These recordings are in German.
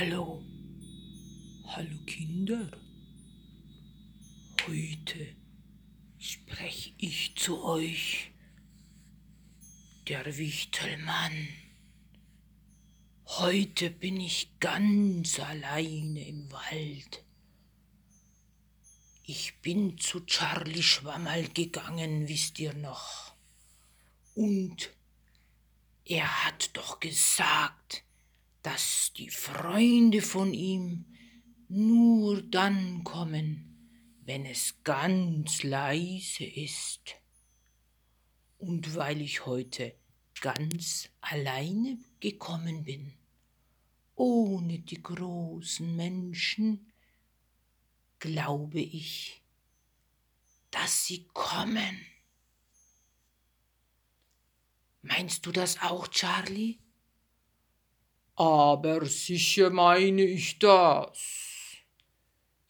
Hallo. Hallo Kinder. Heute spreche ich zu euch, der Wichtelmann. Heute bin ich ganz alleine im Wald. Ich bin zu Charlie Schwammerl gegangen, wisst ihr noch. Und er hat doch gesagt, dass die Freunde von ihm nur dann kommen, wenn es ganz leise ist. Und weil ich heute ganz alleine gekommen bin, ohne die großen Menschen, glaube ich, dass sie kommen. Meinst du das auch, Charlie? Aber sicher meine ich das.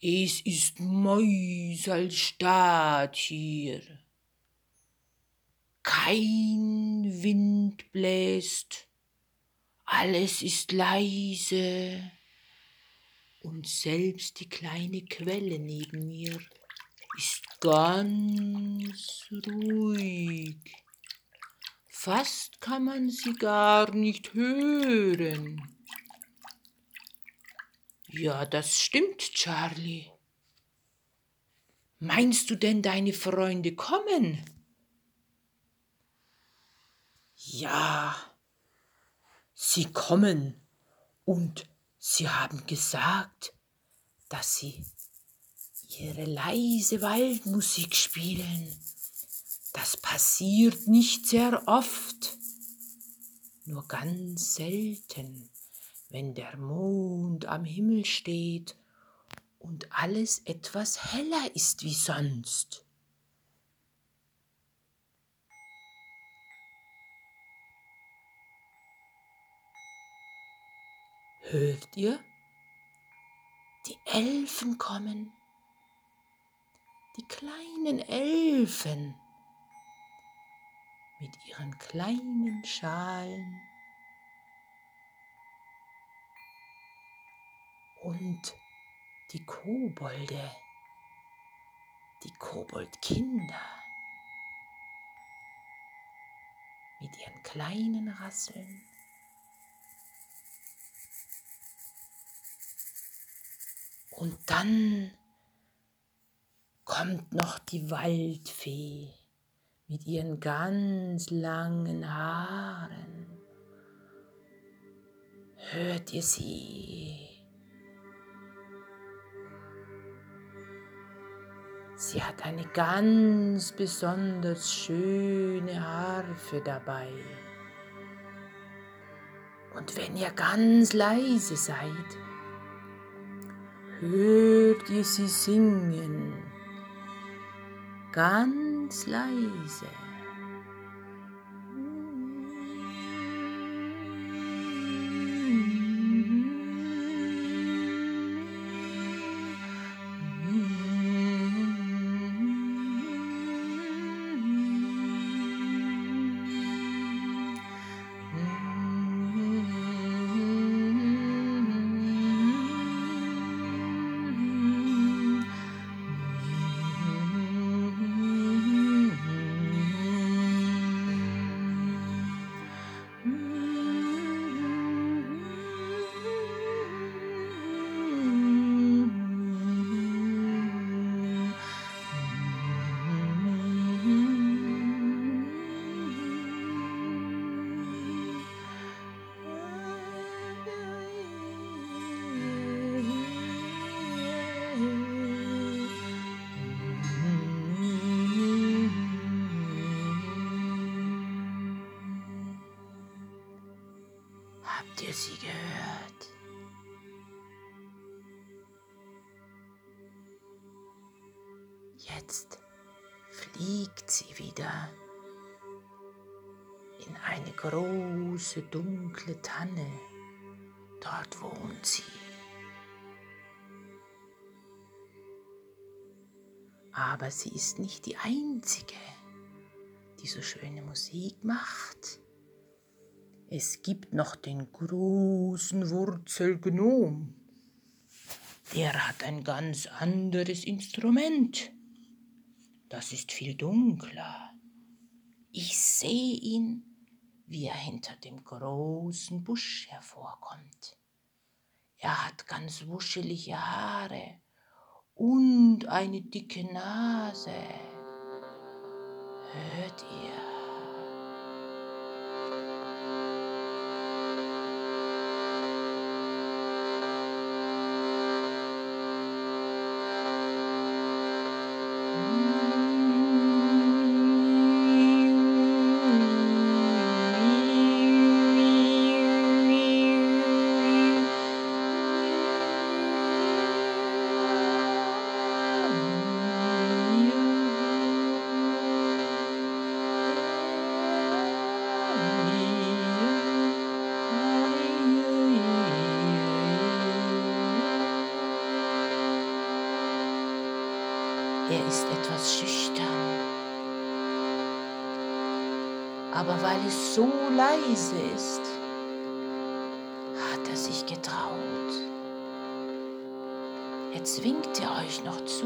Es ist Mäuselstadt hier. Kein Wind bläst, alles ist leise und selbst die kleine Quelle neben mir ist ganz ruhig. Fast kann man sie gar nicht hören. Ja, das stimmt, Charlie. Meinst du denn, deine Freunde kommen? Ja, sie kommen und sie haben gesagt, dass sie ihre leise Waldmusik spielen das passiert nicht sehr oft, nur ganz selten, wenn der Mond am Himmel steht und alles etwas heller ist wie sonst. Hört ihr? Die Elfen kommen. Die kleinen Elfen mit ihren kleinen Schalen und die Kobolde, die Koboldkinder mit ihren kleinen Rasseln. Und dann kommt noch die Waldfee mit ihren ganz langen Haaren. Hört ihr sie? Sie hat eine ganz besonders schöne Harfe dabei. Und wenn ihr ganz leise seid, hört ihr sie singen. Ganz ganz ihr sie gehört? Jetzt fliegt sie wieder in eine große dunkle Tanne. Dort wohnt sie. Aber sie ist nicht die einzige, die so schöne Musik macht. Es gibt noch den großen Wurzelgnom. Der hat ein ganz anderes Instrument. Das ist viel dunkler Ich sehe ihn, wie er hinter dem großen Busch hervorkommt. Er hat ganz wuschelige Haare und eine dicke Nase. Hört ihr? Ist etwas schüchtern. Aber weil es so leise ist, hat er sich getraut. Jetzt winkt er euch noch zu.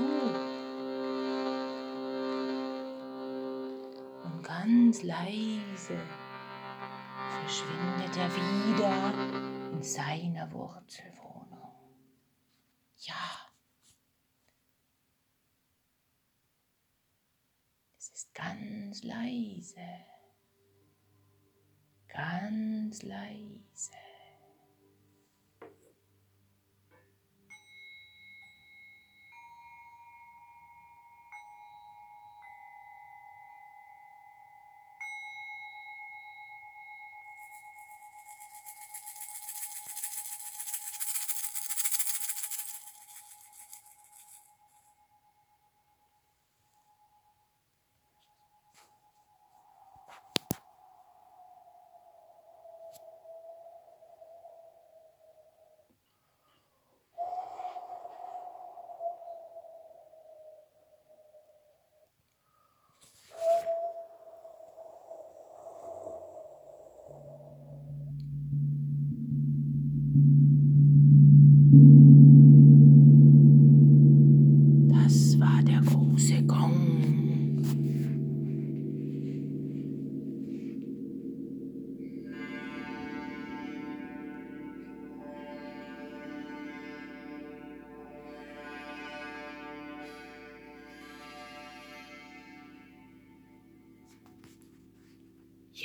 Und ganz leise verschwindet er wieder in seiner Wurzelwohnung. Ja. Es ist ganz leise, ganz leise.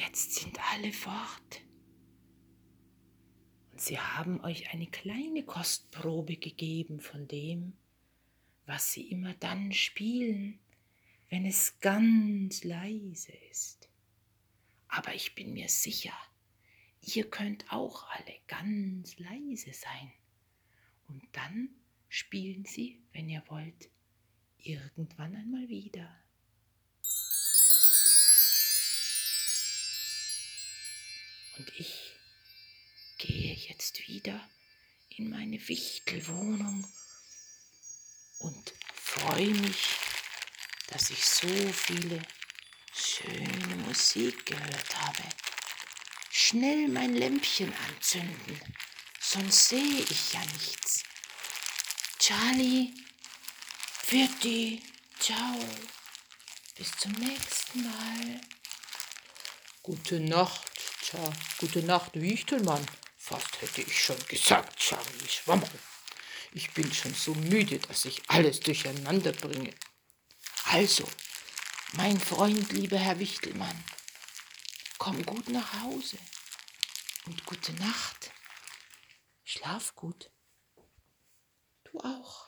Jetzt sind alle fort. Und sie haben euch eine kleine Kostprobe gegeben von dem, was sie immer dann spielen, wenn es ganz leise ist. Aber ich bin mir sicher, ihr könnt auch alle ganz leise sein. Und dann spielen sie, wenn ihr wollt, irgendwann einmal wieder. Und ich gehe jetzt wieder in meine Wichtelwohnung und freue mich, dass ich so viele schöne Musik gehört habe. Schnell mein Lämpchen anzünden, sonst sehe ich ja nichts. Charlie, Pfirti, ciao, bis zum nächsten Mal. Gute Nacht, tja, gute Nacht, Wichtelmann. Fast hätte ich schon gesagt, Charlie Schwammerl. Ich bin schon so müde, dass ich alles durcheinander bringe. Also, mein Freund, lieber Herr Wichtelmann, komm gut nach Hause und gute Nacht. Schlaf gut. Du auch.